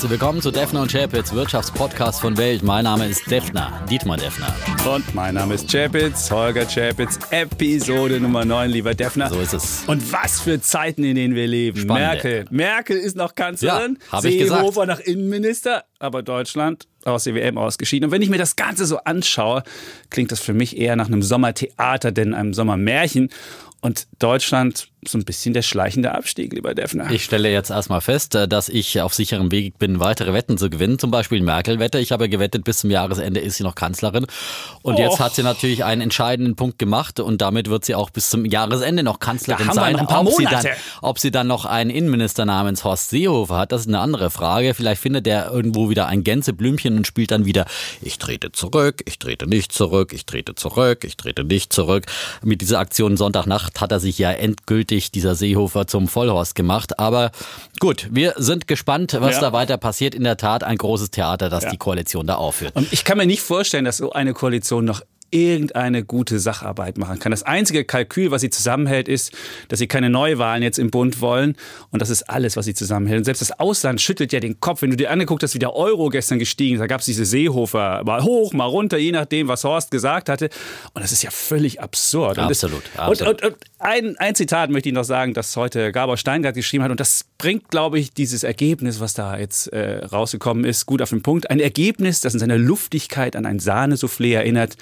Herzlich willkommen zu Defner und Chapitz, Wirtschaftspodcast von Welt. Mein Name ist Defner, Dietmar Defner. Und mein Name ist Chapitz, Holger Chapitz, Episode Nummer 9, lieber Defner. So ist es. Und was für Zeiten, in denen wir leben. Spannend. Merkel. Merkel ist noch Kanzlerin, Ja, hab ich gesagt. Seehofer nach Innenminister, aber Deutschland aus der WM ausgeschieden. Und wenn ich mir das Ganze so anschaue, klingt das für mich eher nach einem Sommertheater, denn einem Sommermärchen. Und Deutschland so ein bisschen der schleichende Abstieg, lieber Defner. Ich stelle jetzt erstmal fest, äh, dass ich auf sicherem Weg bin, weitere Wetten zu gewinnen. Zum Beispiel Merkel-Wette. Ich habe gewettet, bis zum Jahresende ist sie noch Kanzlerin. Und jetzt Och. hat sie natürlich einen entscheidenden Punkt gemacht und damit wird sie auch bis zum Jahresende noch Kanzlerin sein. noch ob, sie dann, ob sie dann noch einen Innenminister namens Horst Seehofer hat, das ist eine andere Frage. Vielleicht findet er irgendwo wieder ein Gänseblümchen und spielt dann wieder, ich trete zurück, ich trete nicht zurück, ich trete zurück, ich trete nicht zurück. Mit dieser Aktion Sonntagnacht hat er sich ja endgültig, dieser Seehofer, zum Vollhorst gemacht. Aber gut, wir sind gespannt, was Ja. da weiter passiert. In der Tat ein großes Theater, das Ja. die Koalition da aufführt. Und ich kann mir nicht vorstellen, dass so eine Koalition noch irgendeine gute Sacharbeit machen kann. Das einzige Kalkül, was sie zusammenhält, ist, dass sie keine Neuwahlen jetzt im Bund wollen. Und das ist alles, was sie zusammenhält. Und selbst das Ausland schüttelt ja den Kopf. Wenn du dir angeguckt hast, wie der Euro gestern gestiegen ist, da gab es diese Seehofer, mal hoch, mal runter, je nachdem, was Horst gesagt hatte. Und das ist ja völlig absurd. Und Absolut, das, absolut. Und, und, und ein, ein Zitat möchte ich noch sagen, das heute Gabor Steingart geschrieben hat. Und das bringt, glaube ich, dieses Ergebnis, was da jetzt äh, rausgekommen ist, gut auf den Punkt. Ein Ergebnis, das in seiner Luftigkeit an ein Sahnesoufflé erinnert.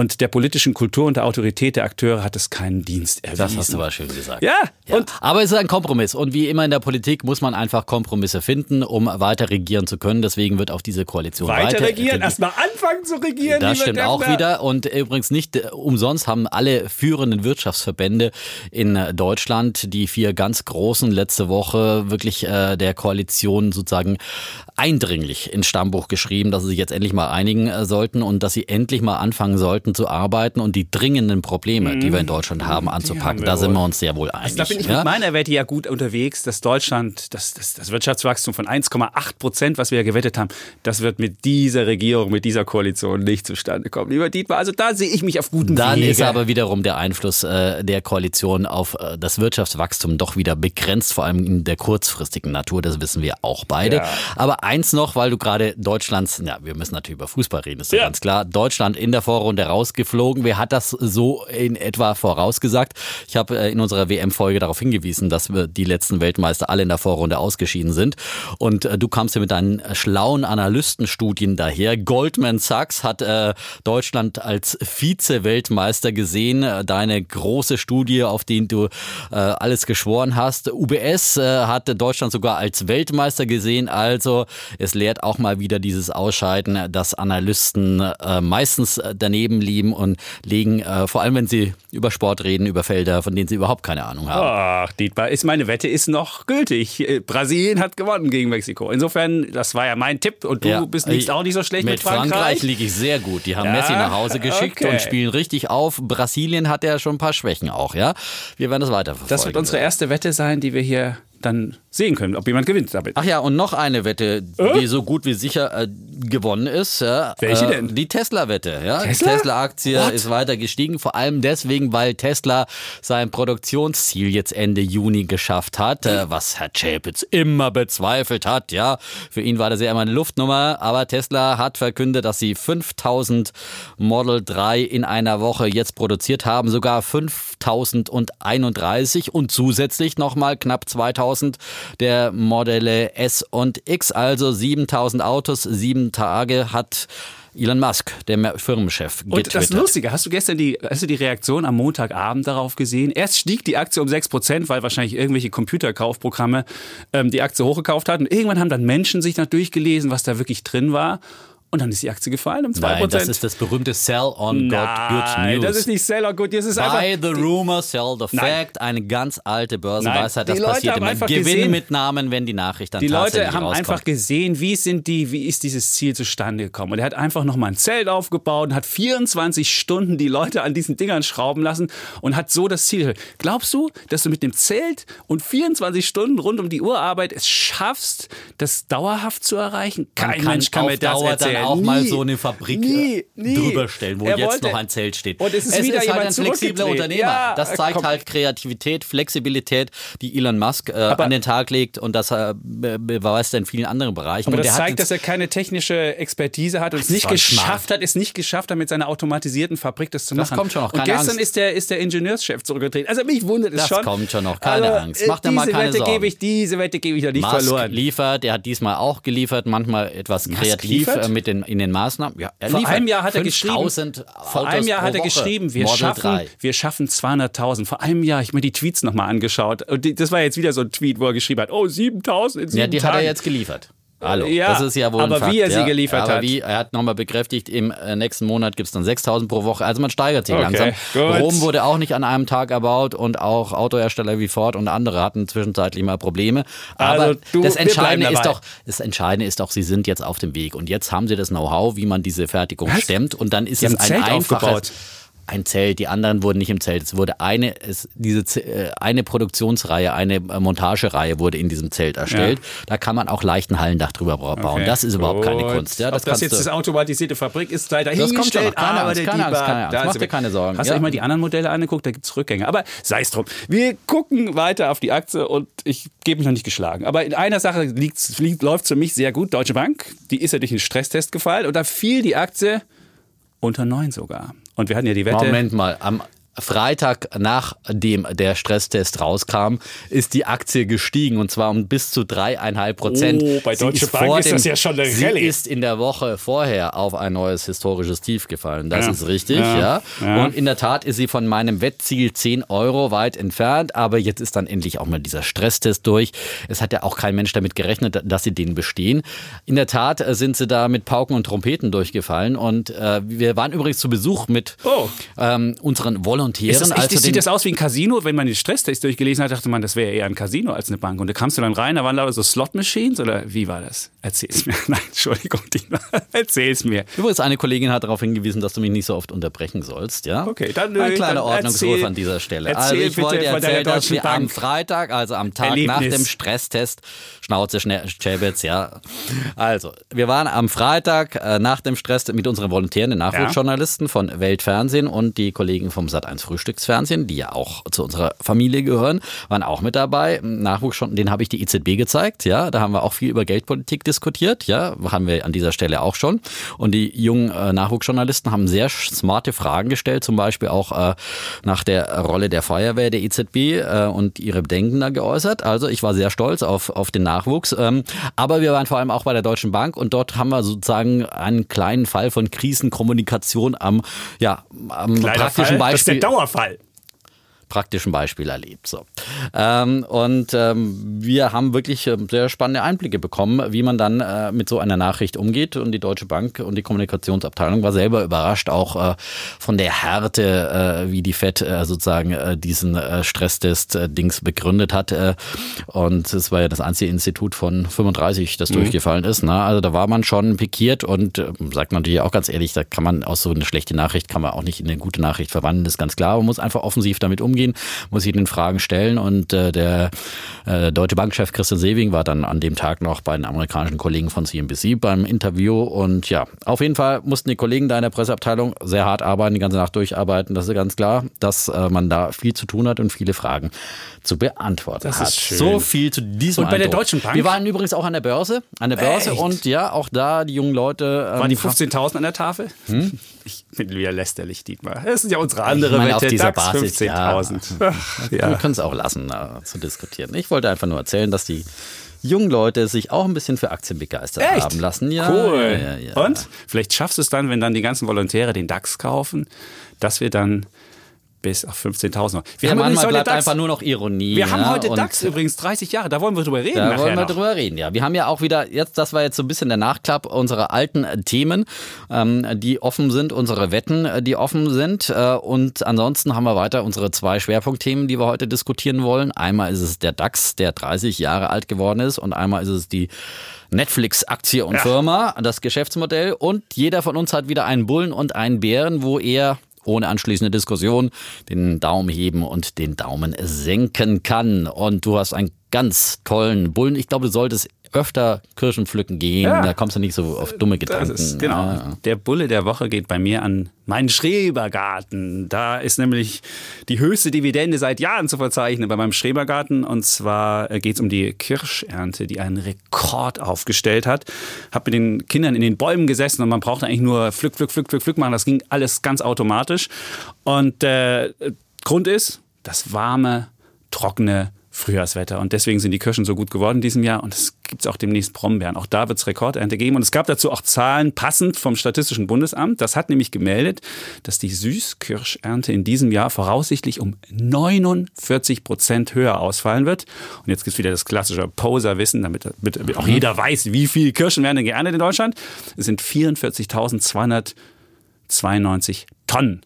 Und der politischen Kultur und der Autorität der Akteure hat es keinen Dienst erwiesen. Das hast du aber schön gesagt. Ja, Ja, und aber es ist ein Kompromiss. Und wie immer in der Politik muss man einfach Kompromisse finden, um weiter regieren zu können. Deswegen wird auch diese Koalition weiter, weiter, regieren, erstmal anfangen zu regieren. Das stimmt auch wieder. Und übrigens nicht äh, umsonst haben alle führenden Wirtschaftsverbände in Deutschland, die vier ganz großen, letzte Woche wirklich äh, der Koalition sozusagen eindringlich ins Stammbuch geschrieben, dass sie sich jetzt endlich mal einigen äh, sollten und dass sie endlich mal anfangen sollten zu arbeiten und die dringenden Probleme, die wir in Deutschland haben, anzupacken. Mhm. wir Da sind wir uns sehr wohl einig. Da bin ich ja? mit meiner Wette ja gut unterwegs, dass Deutschland, das, das, das Wirtschaftswachstum von 1,8 Prozent, was wir ja gewettet haben, das wird mit dieser Regierung, mit dieser Koalition nicht zustande kommen. Lieber Dietmar, also da sehe ich mich auf gutem Dann Wege. ist aber wiederum der Einfluss äh, der Koalition auf äh, das Wirtschaftswachstum doch wieder begrenzt, vor allem in der kurzfristigen Natur, das wissen wir auch beide. Ja. Aber eins noch, weil du gerade Deutschlands, ja, wir müssen natürlich über Fußball reden, ist ja Ja. ganz klar. Deutschland in der Vorrunde rausgeflogen. Wer hat das so in etwa vorausgesagt? Ich habe äh, in unserer WM-Folge darauf hingewiesen, dass wir die letzten Weltmeister alle in der Vorrunde ausgeschieden sind. Und äh, du kamst ja mit deinen schlauen Analystenstudien daher. Goldman Sachs hat äh, Deutschland als Vize-Weltmeister gesehen. Deine große Studie, auf die du alles geschworen hast. UBS hat Deutschland sogar als Weltmeister gesehen. Also es lehrt auch mal wieder dieses Ausscheiden, dass Analysten meistens äh, daneben liegen und legen, äh, vor allem wenn sie über Sport reden, über Felder, von denen sie überhaupt keine Ahnung haben. Ach, Dietmar, ist meine Wette ist noch gültig. Äh, Brasilien hat gewonnen gegen Mexiko. Insofern, das war ja mein Tipp und du Ja, bist liegst ich- auch nicht so schlecht mit, Mit Frankreich liege ich sehr gut. Die haben Ja, Messi nach Hause geschickt okay. und spielen richtig auf. Brasilien hat ja schon ein paar Schwächen auch, ja. Wir werden das weiterverfolgen. Das wird unsere erste Wette sein, die wir hier dann sehen können, ob jemand gewinnt damit. Ach ja, und noch eine Wette, die so gut wie sicher äh, gewonnen ist. Ja, Welche äh, denn? Die Tesla-Wette. Ja? Tesla? Die Tesla-Aktie ist weiter gestiegen, vor allem deswegen, weil Tesla sein Produktionsziel jetzt Ende Juni geschafft hat, äh, was Herr Chapitz immer bezweifelt hat. Ja, Für ihn war das ja immer eine Luftnummer, aber Tesla hat verkündet, dass sie 5000 Model 3 in einer Woche jetzt produziert haben, sogar 5031 und zusätzlich nochmal knapp 2000 der Modelle S und X, also 7000 Autos, sieben Tage hat Elon Musk, der Firmenchef, Und das getwittert. Lustige, hast du gestern die, hast du die Reaktion am Montagabend darauf gesehen? Erst stieg die Aktie um 6%, weil wahrscheinlich irgendwelche Computerkaufprogramme ähm, die Aktie hochgekauft hatten. Und irgendwann haben dann Menschen sich noch durchgelesen, was da wirklich drin war. Und dann ist die Aktie gefallen um 2%. Nein, das ist das berühmte Sell on God Good Nein, News. das ist nicht Seller Good, das ist Buy einfach... the rumor, sell the Nein. fact. Eine ganz alte Börsenweisheit. Nein, Das Leute passiert immer. einfach Gewinn gesehen- mit Namen, wenn die Nachricht dann Die tatsächlich Leute haben rauskommt. einfach gesehen, wie sind die, wie ist dieses Ziel zustande gekommen. Und er hat einfach nochmal ein Zelt aufgebaut und hat 24 Stunden die Leute an diesen Dingern schrauben lassen und hat so das Ziel. Glaubst du, dass du mit dem Zelt und 24 Stunden rund um die Uhr Arbeit es schaffst, das dauerhaft zu erreichen? Kein Mensch kann mir das erzählen. Dann auch nie, mal so eine Fabrik nie, nie. drüber stellen, wo er jetzt wollte. noch ein Zelt steht. Und es ist es wieder ist halt ein flexibler Unternehmer. Ja, das zeigt komm. halt Kreativität, Flexibilität, die Elon Musk äh, an den Tag legt und das äh, beweist er in vielen anderen Bereichen. Aber das zeigt, dass er keine technische Expertise hat und es nicht geschafft smart. hat, es nicht geschafft hat, mit seiner automatisierten Fabrik das zu machen. Das kommt schon noch. Keine und gestern Angst. ist der, ist der Ingenieurschef zurückgetreten. Also mich wundert es das schon. Das kommt schon noch. Keine also, Angst. Mach dir mal keine Wette Sorgen. Gebe ich, diese Wette gebe ich noch nicht Musk verloren. liefert. Der hat diesmal auch geliefert. Manchmal etwas Musk kreativ liefert? mit den, in den Maßnahmen. Ja, er vor einem Jahr hat er geschrieben. Vor einem Jahr hat er geschrieben, wir schaffen, wir schaffen 200.000. Vor einem Jahr, ich mir die Tweets nochmal angeschaut. Und das war jetzt wieder so ein Tweet, wo er geschrieben hat, oh 7.000 in sieben Ja, die Tagen. hat er jetzt geliefert. Hallo, ja, das ist ja wohl aber ein Fakt, wie er sie ja. geliefert aber hat. Wie, er hat nochmal bekräftigt, im äh, nächsten Monat gibt es dann 6000 pro Woche. Also man steigert sich okay, langsam. Gut. Rom wurde auch nicht an einem Tag erbaut und auch Autohersteller wie Ford und andere hatten zwischenzeitlich mal Probleme. Aber also du, das, Entscheidende ist doch, das Entscheidende ist doch, sie sind jetzt auf dem Weg und jetzt haben sie das Know-how, wie man diese Fertigung Was? stemmt und dann ist die es ein Zelt einfaches aufgebaut ein Zelt, die anderen wurden nicht im Zelt. Es wurde eine, es, diese äh, eine Produktionsreihe, eine äh, Montagereihe wurde in diesem Zelt erstellt. Ja. Da kann man auch leicht ein Hallendach drüber bauen. Okay. Das ist überhaupt keine Kunst. Ja, das Ob das jetzt das automatisierte Fabrik ist, das schon noch. Keine aber Angst, keine Angst, keine Angst. Mach dir keine Sorgen. Hast du euch mal die anderen Modelle angeguckt? Da gibt es Rückgänge. Aber sei es drum. Wir gucken weiter auf die Aktie und ich gebe mich noch nicht geschlagen. Aber in einer Sache läuft es für mich sehr gut. Deutsche Bank, die ist ja durch einen Stresstest gefallen und da fiel die Aktie unter 9 sogar. Und wir hatten ja die Wette. Moment mal, am Freitag, nachdem der Stresstest rauskam, ist die Aktie gestiegen und zwar um bis zu dreieinhalb Prozent. Oh, bei Deutsche Bank ist dem, das ja schon eine Sie Rallye. ist in der Woche vorher auf ein neues historisches Tief gefallen. Das Ja. ist richtig, Ja. ja. Ja. Und in der Tat ist sie von meinem Wettziel 10 Euro weit entfernt, aber jetzt ist dann endlich auch mal dieser Stresstest durch. Es hat ja auch kein Mensch damit gerechnet, dass sie den bestehen. In der Tat äh, sind sie da mit Pauken und Trompeten durchgefallen und äh, wir waren übrigens zu Besuch mit Oh. ähm, unseren Volontären. Ist das also sieht das aus wie ein Casino? Wenn man den Stresstest durchgelesen hat, dachte man, das wäre eher ein Casino als eine Bank. Und da kamst du dann rein, da waren lauter so Slot-Machines oder wie war das? Erzähl's mir. Nein, Entschuldigung, Dina. Erzähl's mir. Übrigens, eine Kollegin hat darauf hingewiesen, dass du mich nicht so oft unterbrechen sollst, ja? Okay, dann, Ein äh, kleiner dann Ordnungsruf erzähl- an dieser Stelle. erzähl also ich bitte wollte erzählen, dass wir am Bank. Freitag, also am Tag Erlebnis. nach dem Stresstest, Schnauze Chebetz, ja. Also, wir waren am Freitag äh, nach dem Stress mit unseren Volontären, den Nachwuchsjournalisten von Weltfernsehen und die Kollegen vom Sat1 Frühstücksfernsehen, die ja auch zu unserer Familie gehören, waren auch mit dabei. Nachwuchs schon, den habe ich die EZB gezeigt, ja. Da haben wir auch viel über Geldpolitik diskutiert, ja. Haben wir an dieser Stelle auch schon. Und die jungen äh, Nachwuchsjournalisten haben sehr smarte Fragen gestellt, zum Beispiel auch äh, nach der Rolle der Feuerwehr der EZB äh, und ihre Bedenken da geäußert. Also ich war sehr stolz auf, auf den Nachwuchs. Ähm, aber wir waren vor allem auch bei der Deutschen Bank und dort haben wir sozusagen einen kleinen Fall von Krisenkommunikation am, ja, am Kleiner praktischen Fall, Beispiel Dauerfall. Praktischen Beispiel erlebt. So. Ähm, und ähm, wir haben wirklich ähm, sehr spannende Einblicke bekommen, wie man dann äh, mit so einer Nachricht umgeht. Und die Deutsche Bank und die Kommunikationsabteilung war selber überrascht, auch äh, von der Härte, äh, wie die FED äh, sozusagen äh, diesen äh, Stresstest-Dings begründet hat. Und es war ja das einzige Institut von 35, das durchgefallen ist. Ne? Also da war man schon pikiert und äh, sagt man natürlich auch ganz ehrlich, da kann man aus so eine schlechte Nachricht kann man auch nicht in eine gute Nachricht verwandeln, das ist ganz klar. Man muss einfach offensiv damit umgehen, muss sich den Fragen stellen und äh, der äh, Deutsche Bankchef Christian Sewing war dann an dem Tag noch bei den amerikanischen Kollegen von CNBC beim Interview und ja, auf jeden Fall mussten die Kollegen da in der Presseabteilung sehr hart arbeiten, die ganze Nacht durcharbeiten, das ist ganz klar, dass äh, man da viel zu tun hat und viele Fragen zu beantworten Das hat. ist schön. So viel zu diesem Und bei der Eindruck. Deutschen Bank? Wir waren übrigens auch an der Börse, an der Börse Echt? und ja, auch da die jungen Leute ähm, Waren die 15.000 an der Tafel? Ich bin wieder lästerlich, Dietmar. Das ist ja unsere andere meine, auf Wette. dieser DAX Basis, ja. 15.000. Ach, Wir Ja. können es auch lassen, äh, zu diskutieren. Ich wollte einfach nur erzählen, dass die jungen Leute sich auch ein bisschen für Aktien begeistert Echt? haben lassen. Ja, cool. Ja, ja, ja. Und vielleicht schaffst du es dann, wenn dann die ganzen Volontäre den DAX kaufen, dass wir dann bis auf 15.000 noch. Wir Ja, übrigens manchmal heute bleibt DAX. einfach nur noch Ironie. Wir haben heute DAX übrigens 30 Jahre. Da wollen wir drüber reden. Da wollen wir noch. drüber reden, ja. Wir haben ja auch wieder, jetzt, das war jetzt so ein bisschen der Nachklapp unserer alten Themen, ähm, die offen sind, unsere Wetten, äh, die offen sind. Äh, und ansonsten haben wir weiter unsere zwei Schwerpunktthemen, die wir heute diskutieren wollen. Einmal ist es der DAX, der 30 Jahre alt geworden ist, und einmal ist es die Netflix-Aktie und Ja. Firma, das Geschäftsmodell. Und jeder von uns hat wieder einen Bullen und einen Bären, wo er ohne anschließende Diskussion den Daumen heben und den Daumen senken kann. Und du hast einen ganz tollen Bullen. Ich glaube, du solltest öfter Kirschen pflücken gehen. Ja. Da kommst du nicht so auf dumme Gedanken. Ist, genau. Ja. Der Bulle der Woche geht bei mir an meinen Schrebergarten. Da ist nämlich die höchste Dividende seit Jahren zu verzeichnen bei meinem Schrebergarten. Und zwar äh, geht es um die Kirschernte, die einen Rekord aufgestellt hat. Hab mit den Kindern in den Bäumen gesessen und man brauchte eigentlich nur Pflück, Pflück, Pflück, Pflück, Pflück machen. Das ging alles ganz automatisch. Und äh, Grund ist das warme, trockene Frühjahrswetter. Und deswegen sind die Kirschen so gut geworden in diesem Jahr. Und es gibt auch demnächst Brombeeren. Auch da wird es Rekordernte geben. Und es gab dazu auch Zahlen passend vom Statistischen Bundesamt. Das hat nämlich gemeldet, dass die Süßkirschernte in diesem Jahr voraussichtlich um 49 Prozent höher ausfallen wird. Und jetzt gibt es wieder das klassische Poser-Wissen, damit, damit auch jeder weiß, wie viele Kirschen werden denn geerntet in Deutschland. Es sind 44.292 Tonnen.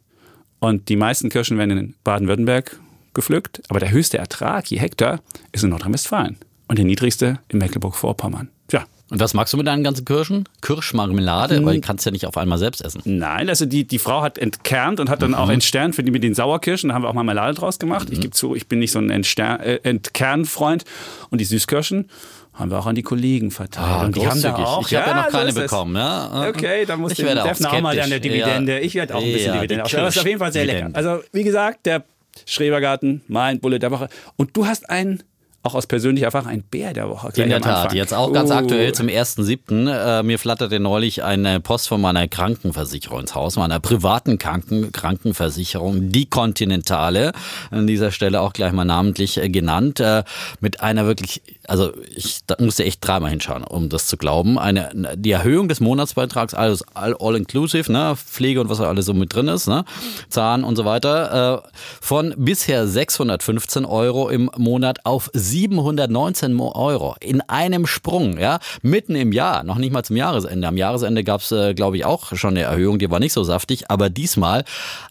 Und die meisten Kirschen werden in Baden-Württemberg gepflückt, aber der höchste Ertrag je Hektar ist in Nordrhein-Westfalen und der niedrigste in Mecklenburg-Vorpommern. Tja. Und was magst du mit deinen ganzen Kirschen? Kirschmarmelade, hm. weil die kannst du ja nicht auf einmal selbst essen. Nein, also die, die Frau hat entkernt und hat dann mhm. auch entsternt für die mit den Sauerkirschen. Da haben wir auch Marmelade draus gemacht. Mhm. Ich gebe zu, ich bin nicht so ein äh, Entkernfreund. Und die Süßkirschen haben wir auch an die Kollegen verteilt. Ah, und die haben da auch. Ich habe ja, noch keine bekommen. Ja. Okay, dann muss ich der Defner auch mal an der Dividende. Ja. Ich werde auch ein bisschen ja, Dividende. Aber das ist auf jeden Fall sehr lecker. Also wie gesagt, der Schrebergarten, mein Bulle der Woche. Und du hast einen auch aus persönlicher Erfahrung ein Bär der Woche. In der Tat, jetzt auch ganz uh. aktuell zum 1.7. Äh, mir flatterte neulich eine Post von meiner Krankenversicherung ins Haus, meiner privaten Kranken Krankenversicherung, die Continentale, an dieser Stelle auch gleich mal namentlich äh, genannt, äh, mit einer wirklich, also ich musste echt dreimal hinschauen, um das zu glauben, eine, die Erhöhung des Monatsbeitrags, alles all, all inclusive, ne, Pflege und was alles so mit drin ist, ne, Zahn und so weiter, äh, von bisher 615 Euro im Monat auf 719 Euro in einem Sprung, ja, mitten im Jahr, noch nicht mal zum Jahresende. Am Jahresende gab es, äh, glaube ich, auch schon eine Erhöhung, die war nicht so saftig, aber diesmal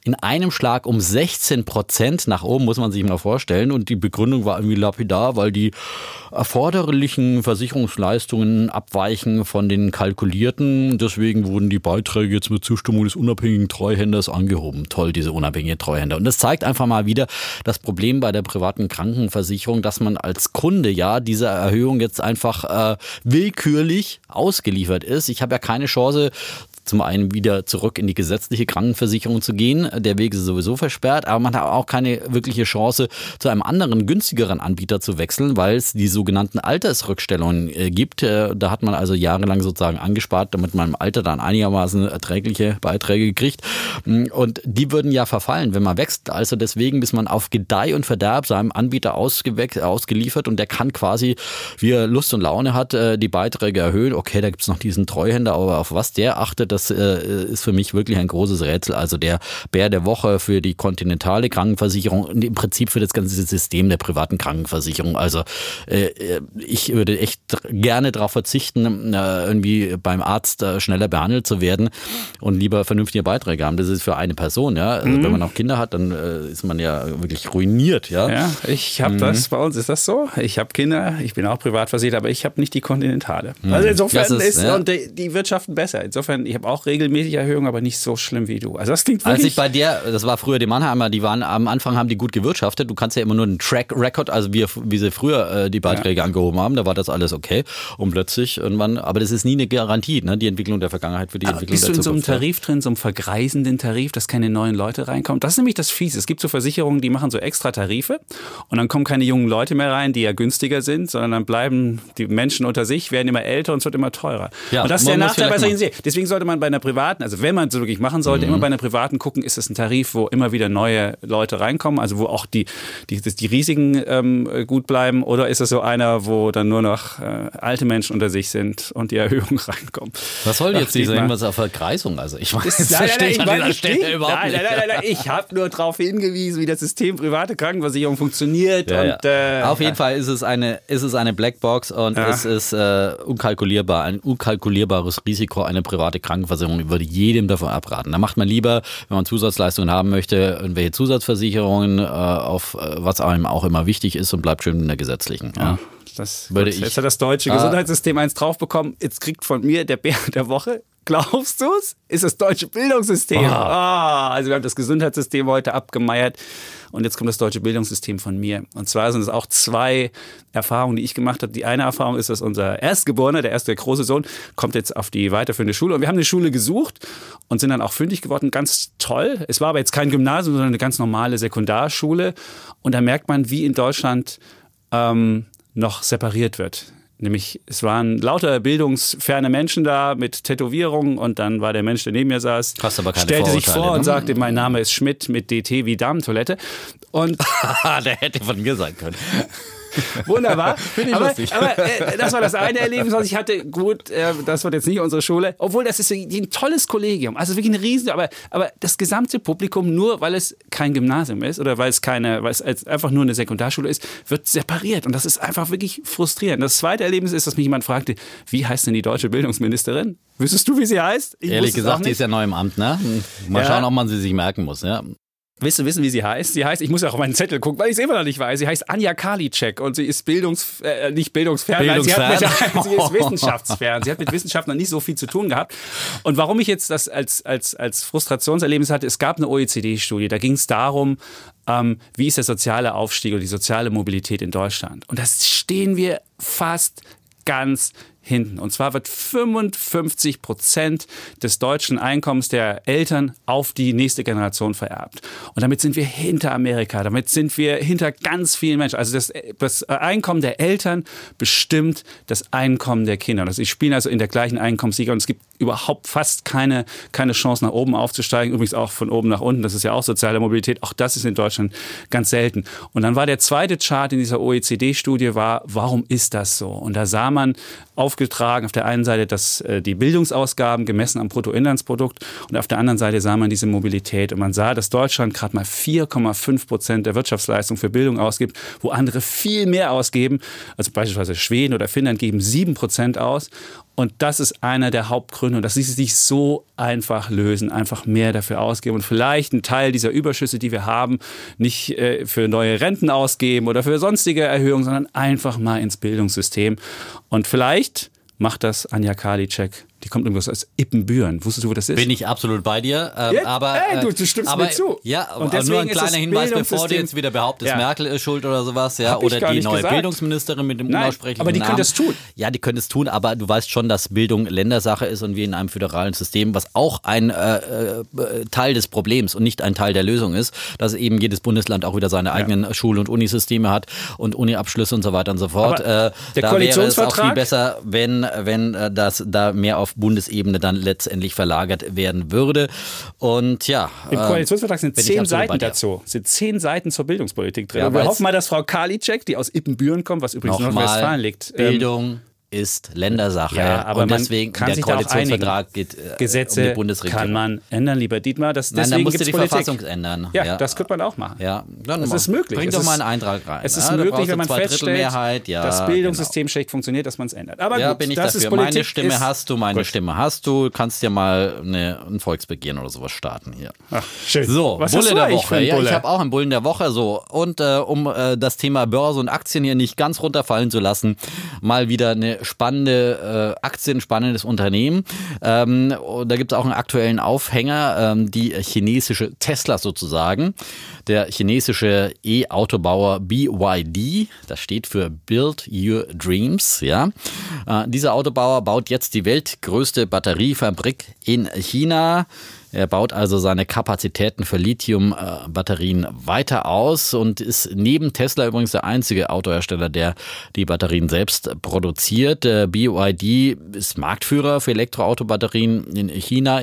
in einem Schlag um 16 Prozent nach oben, muss man sich mal vorstellen. Und die Begründung war irgendwie lapidar, weil die erforderlichen Versicherungsleistungen abweichen von den kalkulierten. Deswegen wurden die Beiträge jetzt mit Zustimmung des unabhängigen Treuhänders angehoben. Toll, diese unabhängige Treuhänder. Und das zeigt einfach mal wieder das Problem bei der privaten Krankenversicherung, dass man als als Kunde ja dieser Erhöhung jetzt einfach äh, willkürlich ausgeliefert ist. Ich habe ja keine Chance, zum einen wieder zurück in die gesetzliche Krankenversicherung zu gehen. Der Weg ist sowieso versperrt, aber man hat auch keine wirkliche Chance, zu einem anderen, günstigeren Anbieter zu wechseln, weil es die sogenannten Altersrückstellungen äh, gibt. Äh, da hat man also jahrelang sozusagen angespart, damit man im Alter dann einigermaßen erträgliche Beiträge kriegt. Mm, und die würden ja verfallen, wenn man wächst. Also deswegen ist man auf Gedeih und Verderb seinem Anbieter ausgeliefert und der kann quasi, wie er Lust und Laune hat, äh, die Beiträge erhöhen. Okay, da gibt es noch diesen Treuhänder, aber auf was der achtet, das äh, ist für mich wirklich ein großes Rätsel. Also der Bär der Woche für die kontinentale Krankenversicherung und im Prinzip für das ganze System der privaten Krankenversicherung. Also äh, ich würde echt gerne darauf verzichten, äh, irgendwie beim Arzt äh, schneller behandelt zu werden und lieber vernünftige Beiträge haben. Das ist für eine Person, ja. Also mhm. Wenn man auch Kinder hat, dann äh, ist man ja wirklich ruiniert, ja. Ja, ich habe mhm. das, bei uns ist das so. Ich habe Kinder, ich bin auch privat versichert, aber ich habe nicht die Kontinentale. Mhm. Also insofern ist, ist ja. und die, die Wirtschaften besser. Insofern, ich habe auch regelmäßig Erhöhungen, aber nicht so schlimm wie du. Also das klingt wirklich... Als ich bei dir, das war früher die Mannheimer, die waren am Anfang haben die gut gewirtschaftet. Du kannst ja immer nur einen Track Record, also wie, wie sie früher äh, die Beiträge ja. angehoben haben, da war das alles okay. Und plötzlich irgendwann, aber das ist nie eine Garantie, ne? die Entwicklung der Vergangenheit für die aber Entwicklung der Zukunft. Bist du in so einem Tarif drin, so einem vergreisenden Tarif, dass keine neuen Leute reinkommen? Das ist nämlich das Fiese. Es gibt so Versicherungen, die machen so extra Tarife und dann kommen keine jungen Leute mehr rein, die ja günstiger sind, sondern dann bleiben die Menschen unter sich, werden immer älter und es wird immer teurer. Ja, und das ist der Nachteil bei solchen Serien. Deswegen sollte man bei einer privaten, also wenn man es wirklich machen sollte, mhm. immer bei einer privaten gucken, ist es ein Tarif, wo immer wieder neue Leute reinkommen, also wo auch die, die, die Risiken ähm, gut bleiben, oder ist es so einer, wo dann nur noch äh, alte Menschen unter sich sind und die Erhöhung reinkommt? Was soll jetzt diese irgendwas auf Verkreisung? Also ich weiß, das verstehe ich an dieser Stelle überhaupt nicht. Nein, nein, nein, nein. Ich habe nur darauf hingewiesen, wie das System private Krankenversicherung funktioniert. Ja, und, ja. Äh, auf jeden Fall ist es eine, ist es eine Blackbox und ja. es ist äh, unkalkulierbar, ein unkalkulierbares Risiko, eine private Krankenversicherung. Ich würde jedem davon abraten. Da macht man lieber, wenn man Zusatzleistungen haben möchte, irgendwelche Zusatzversicherungen, äh, auf äh, was einem auch immer wichtig ist und bleibt schön in der gesetzlichen. Ja. Das, Würde gut, ich, jetzt hat das deutsche ah. Gesundheitssystem eins draufbekommen. Jetzt kriegt von mir der Bär der Woche glaubst du es? Ist das deutsche Bildungssystem. Ah, also wir haben das Gesundheitssystem heute abgemeiert und jetzt kommt das deutsche Bildungssystem von mir. Und zwar sind es auch zwei Erfahrungen, die ich gemacht habe. Die eine Erfahrung ist, dass unser Erstgeborener, der erste große Sohn, kommt jetzt auf die weiterführende Schule und wir haben eine Schule gesucht und sind dann auch fündig geworden. Ganz toll. Es war aber jetzt kein Gymnasium, sondern eine ganz normale Sekundarschule und da merkt man, wie in Deutschland ähm, noch separiert wird. Nämlich, es waren lauter bildungsferne Menschen da mit Tätowierungen und dann war der Mensch, der neben mir saß, Hast aber keine stellte sich vor und ne? sagte, mein Name ist Schmidt mit DT wie Damentoilette. Und der hätte von mir sein können. Wunderbar. Finde ich aber, lustig. aber äh, das war das eine Erlebnis, was ich hatte. Gut, äh, das wird jetzt nicht unsere Schule. Obwohl, das ist ein tolles Kollegium. Also wirklich ein Riesen. Aber, aber das gesamte Publikum, nur weil es kein Gymnasium ist oder weil es keine, weil es einfach nur eine Sekundarschule ist, wird separiert. Und das ist einfach wirklich frustrierend. Das zweite Erlebnis ist, dass mich jemand fragte, wie heißt denn die deutsche Bildungsministerin? Wüsstest du, wie sie heißt? Ich Ehrlich gesagt, die ist ja neu im Amt, ne? Mal Ja. schauen, ob man sie sich merken muss, ja. Willst du wissen, wie sie heißt? Sie heißt, ich muss ja auch auf meinen Zettel gucken, weil ich es immer noch nicht weiß. Sie heißt Anja Karliczek und sie ist bildungs, äh, nicht bildungsfern, nein, sie, hat mit, Bildungsfern? sie ist wissenschaftsfern. Sie hat mit Wissenschaft noch nicht so viel zu tun gehabt. Und warum ich jetzt das als, als, als Frustrationserlebnis hatte, es gab eine OECD-Studie, da ging es darum, ähm, wie ist der soziale Aufstieg oder die soziale Mobilität in Deutschland. Und das stehen wir fast ganz hinten. Und zwar wird 55 Prozent des deutschen Einkommens der Eltern auf die nächste Generation vererbt. Und damit sind wir hinter Amerika, damit sind wir hinter ganz vielen Menschen. Also das, das Einkommen der Eltern bestimmt das Einkommen der Kinder. Das, sie spielen also in der gleichen Einkommensliga und es gibt überhaupt fast keine, keine Chance, nach oben aufzusteigen. Übrigens auch von oben nach unten. Das ist ja auch soziale Mobilität. Auch das ist in Deutschland ganz selten. Und dann war der zweite Chart in dieser OECD-Studie war, warum ist das so? Und da sah man aufgetragen auf der einen Seite dass äh, die Bildungsausgaben gemessen am Bruttoinlandsprodukt und auf der anderen Seite sah man diese Mobilität. Und man sah, dass Deutschland gerade mal 4,5 Prozent der Wirtschaftsleistung für Bildung ausgibt, wo andere viel mehr ausgeben. Also beispielsweise Schweden oder Finnland geben 7 Prozent aus. Und das ist einer der Hauptgründe. Und das ließ sich so einfach lösen. Einfach mehr dafür ausgeben und vielleicht einen Teil dieser Überschüsse, die wir haben, nicht äh, für neue Renten ausgeben oder für sonstige Erhöhungen, sondern einfach mal ins Bildungssystem. Und vielleicht macht das Anja Karliczek. Die kommt irgendwas aus Ippenbüren. Wusstest du, wo das ist? Bin ich absolut bei dir. Ähm, Ja, aber, ey, du- äh, du stimmst aber, mir zu. Ja, Und aber deswegen nur ein kleiner Hinweis, bevor du jetzt wieder behauptest, Ja. Merkel ist schuld oder sowas, ja, oder die neue gesagt. Bildungsministerin mit dem Nein, unaussprechlichen aber die Namen. können das tun. Ja, die können es tun, aber du weißt schon, dass Bildung Ländersache ist und wir in einem föderalen System, was auch ein äh, äh, Teil des Problems und nicht ein Teil der Lösung ist, dass eben jedes Bundesland auch wieder seine eigenen Schul- und Unisysteme hat und Uniabschlüsse und so weiter und so fort. Äh, der da wäre es auch viel besser, wenn, wenn äh, das da mehr auf Bundesebene dann letztendlich verlagert werden würde. Und ja. Im äh, Koalitionsvertrag sind zehn Seiten dazu. Sind zehn Seiten zur Bildungspolitik drin. Ja, wir hoffen mal, dass Frau Karliczek, die aus Ippenbüren kommt, was übrigens in Nordrhein-Westfalen liegt, ähm, Bildung ist Ländersache. Ja, aber und deswegen kann der sich Koalitionsvertrag geht äh, um die Gesetze Bundesregierung. kann man ändern, lieber Dietmar. Das, Nein, dann deswegen musst du die Politik. Verfassung ändern. Ja, das könnte man auch machen. Ja, dann Das mal. ist möglich. Bring Es doch mal einen Eintrag rein. Es ist ja, möglich, wenn man feststellt. Ja, das Bildungssystem schlecht funktioniert, dass man es ändert. Aber Genau. Ja, gut, bin ich das dafür. ist Politik. meine Stimme hast du, meine Gut. Stimme hast du. Kannst ja mal eine, ein Volksbegehren oder sowas starten hier. Ach, schön. So, Was Bulle der Woche. Ja, ich habe auch einen Bullen der Woche. So und äh, um äh, das Thema Börse und Aktien hier nicht ganz runterfallen zu lassen, mal wieder eine spannende äh, Aktie, ein spannendes Unternehmen. Ähm, da gibt es auch einen aktuellen Aufhänger, ähm, die chinesische Tesla sozusagen. Der chinesische E-Autobauer BYD, das steht für Build Your Dreams, ja. Äh, dieser Autobauer baut jetzt die weltgrößte Batteriefabrik in China. Er baut also seine Kapazitäten für Lithium-Batterien weiter aus und ist neben Tesla übrigens der einzige Autohersteller, der die Batterien selbst produziert. Äh, BYD ist Marktführer für Elektroautobatterien in China.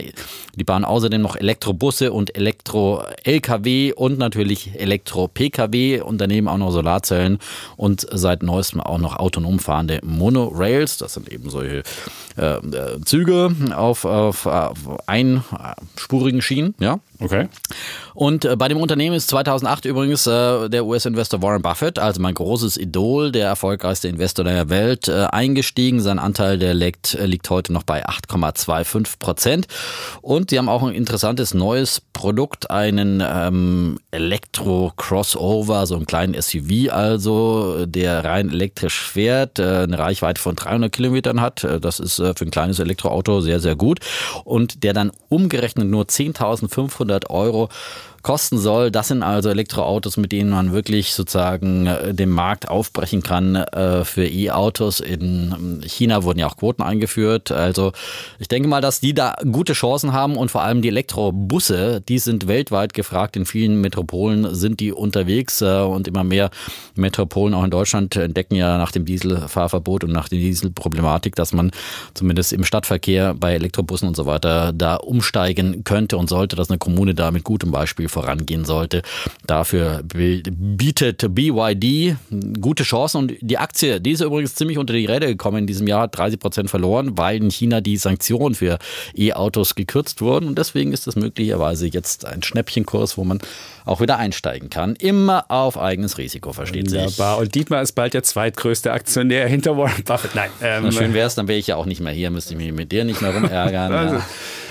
Die bauen außerdem noch Elektrobusse und Elektro-LKW und natürlich Elektro-PKW, unternehmen auch noch Solarzellen und seit neuestem auch noch autonom fahrende Monorails. Das sind eben solche äh, äh, Züge auf, auf, auf einspurigen Schienen, ja. Okay. Und äh, bei dem Unternehmen ist 2008 übrigens äh, der US-Investor Warren Buffett, also mein großes Idol, der erfolgreichste Investor der Welt, äh, eingestiegen. Sein Anteil, der liegt, liegt heute noch bei 8,25 Prozent. Und die haben auch ein interessantes neues Produkt, einen ähm, Elektro-Crossover, so einen kleinen SUV also, der rein elektrisch fährt, äh, eine Reichweite von 300 Kilometern hat. Das ist für ein kleines Elektroauto sehr, sehr gut. Und der dann umgerechnet nur 10.500 Euro kosten soll. Das sind also Elektroautos, mit denen man wirklich sozusagen äh, den Markt aufbrechen kann äh, für E-Autos. In China wurden ja auch Quoten eingeführt. Also ich denke mal, dass die da gute Chancen haben und vor allem die Elektrobusse, die sind weltweit gefragt. In vielen Metropolen sind die unterwegs äh, und immer mehr Metropolen auch in Deutschland entdecken ja nach dem Dieselfahrverbot und nach der Dieselproblematik, dass man zumindest im Stadtverkehr bei Elektrobussen und so weiter da umsteigen könnte und sollte, dass eine Kommune da mit gutem Beispiel vorangehen sollte. Dafür bietet BYD gute Chancen und die Aktie, die ist übrigens ziemlich unter die Räder gekommen in diesem Jahr, 30 Prozent verloren, weil in China die Sanktionen für E-Autos gekürzt wurden und deswegen ist das möglicherweise jetzt ein Schnäppchenkurs, wo man auch wieder einsteigen kann. Immer auf eigenes Risiko, versteht Wunderbar. sich. Wunderbar. Und Dietmar ist bald der zweitgrößte Aktionär hinter Warren Buffett. Nein. Ähm, Na schön wäre es, dann wäre ich ja auch nicht mehr hier, müsste ich mich mit dir nicht mehr rumärgern. also.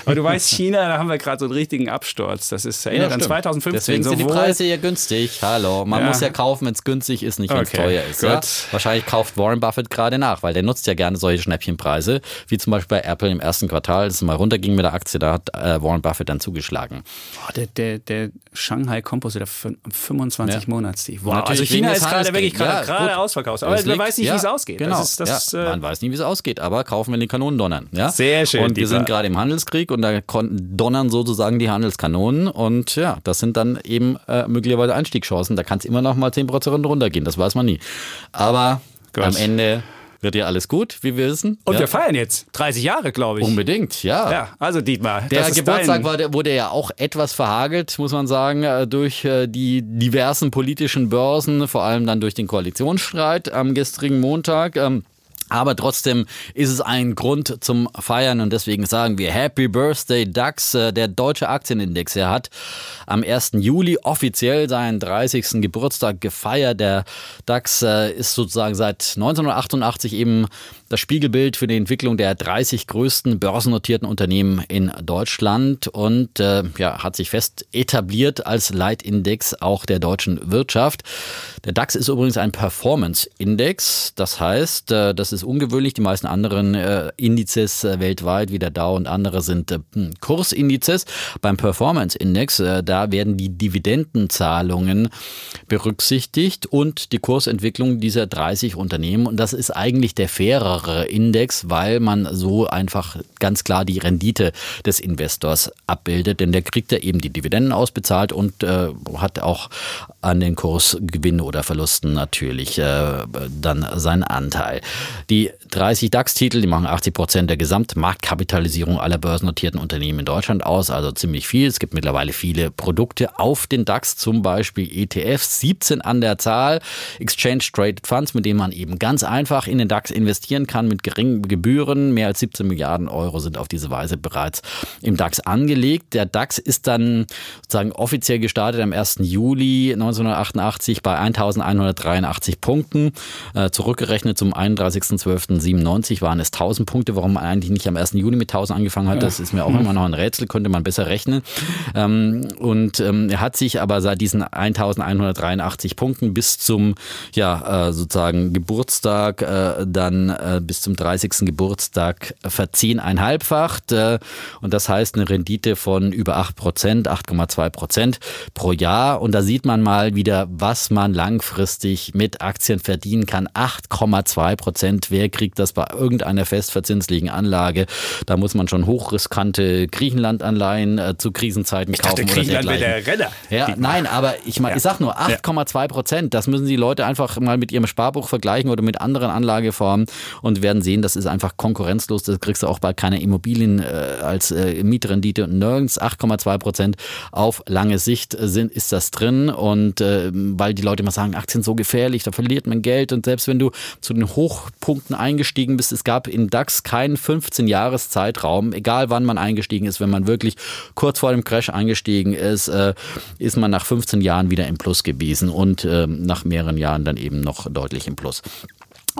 Aber du weißt, China, da haben wir gerade so einen richtigen Absturz. Das ist erinnert ja, an 2015. Deswegen sind die Preise ja günstig. Hallo, man ja. muss ja kaufen, wenn es günstig ist, nicht wenn es okay, teuer ist. Ja? Wahrscheinlich kauft Warren Buffett gerade nach, weil der nutzt ja gerne solche Schnäppchenpreise, wie zum Beispiel bei Apple im ersten Quartal, das mal runterging mit der Aktie, da hat äh, Warren Buffett dann zugeschlagen. Oh, der, der, der Shanghai Composite, 25 ja. Monats-Tief. Wow, also China ist gerade wirklich gerade ausverkauft. Aber man weiß nicht, wie es ausgeht. Genau. Das ist, das ja, man weiß nicht, wie es ausgeht, aber kaufen, wenn die Kanonen donnern. Ja? Sehr schön. Und wir sind gerade im Handelskrieg und da konnten donnern sozusagen die Handelskanonen und ja, das sind dann eben äh, möglicherweise Einstiegschancen. Da kann es immer noch mal 10% runtergehen, das weiß man nie. Aber Gott. am Ende wird ja alles gut, wie wir wissen. Und ja. wir feiern jetzt 30 Jahre, glaube ich. Unbedingt, ja. Ja, also Dietmar. Der Geburtstag war, wurde ja auch etwas verhagelt, muss man sagen, äh, durch äh, die diversen politischen Börsen, vor allem dann durch den Koalitionsstreit am gestrigen Montag. Aber trotzdem ist es ein Grund zum Feiern und deswegen sagen wir Happy Birthday DAX. Äh, der deutsche Aktienindex, er hat am 1. Juli offiziell seinen 30. Geburtstag gefeiert. Der DAX äh, ist sozusagen seit 1988 eben das Spiegelbild für die Entwicklung der 30 größten börsennotierten Unternehmen in Deutschland und äh, ja, hat sich fest etabliert als Leitindex auch der deutschen Wirtschaft. Der DAX ist übrigens ein Performance-Index. Das heißt, äh, das ist ungewöhnlich. Die meisten anderen äh, Indizes äh, weltweit, wie der Dow und andere, sind hm, Kursindizes. Beim Performance-Index, da werden die Dividendenzahlungen berücksichtigt und die Kursentwicklung dieser 30 Unternehmen. Und das ist eigentlich der fairere einfachere Index, weil man so einfach ganz klar die Rendite des Investors abbildet, denn der kriegt ja eben die Dividenden ausbezahlt und äh, hat auch an den Kursgewinnen oder Verlusten natürlich äh, dann seinen Anteil. Die 30 DAX-Titel, die machen 80 Prozent der Gesamtmarktkapitalisierung aller börsennotierten Unternehmen in Deutschland aus, also ziemlich viel. Es gibt mittlerweile viele Produkte auf den DAX, zum Beispiel ETFs, 17 an der Zahl, Exchange Traded Funds, mit denen man eben ganz einfach in den DAX investieren kann mit geringen Gebühren. Mehr als 17 Milliarden Euro sind auf diese Weise bereits im DAX angelegt. Der DAX ist dann sozusagen offiziell gestartet am 1. Juli 1988 bei 1183 Punkten. Äh, zurückgerechnet zum 31.12.97 waren es 1000 Punkte. Warum man eigentlich nicht am 1. Juli mit 1000 angefangen hat, das ist mir auch immer noch ein Rätsel, könnte man besser rechnen. Ähm, und ähm, er hat sich aber seit diesen 1183 Punkten bis zum ja, äh, sozusagen Geburtstag äh, dann bis zum 30. Geburtstag verzehneinhalbfacht. Und das heißt eine Rendite von über 8 Prozent, 8,2 Prozent pro Jahr. Und da sieht man mal wieder, was man langfristig mit Aktien verdienen kann. 8,2 Prozent. Wer kriegt das bei irgendeiner festverzinslichen Anlage? Da muss man schon hochriskante Griechenland-Anleihen äh, zu Krisenzeiten ich kaufen. Dachte, Griechenland wäre der Renner. Ja, nein, aber ich, ja. ich sag nur 8,2 Prozent. Das müssen die Leute einfach mal mit ihrem Sparbuch vergleichen oder mit anderen Anlageformen und werden sehen, das ist einfach konkurrenzlos. Das kriegst du auch bei keiner Immobilien äh, als äh, Mietrendite und nirgends 8,2 Prozent auf lange Sicht sind, ist das drin. Und äh, weil die Leute immer sagen, Aktien so gefährlich, da verliert man Geld. Und selbst wenn du zu den hoch Tiefpunkten eingestiegen bist. Es gab in DAX keinen 15-Jahres-Zeitraum, egal wann man eingestiegen ist, wenn man wirklich kurz vor dem Crash eingestiegen ist, äh, ist man nach 15 Jahren wieder im Plus gewesen und äh, nach mehreren Jahren dann eben noch deutlich im Plus.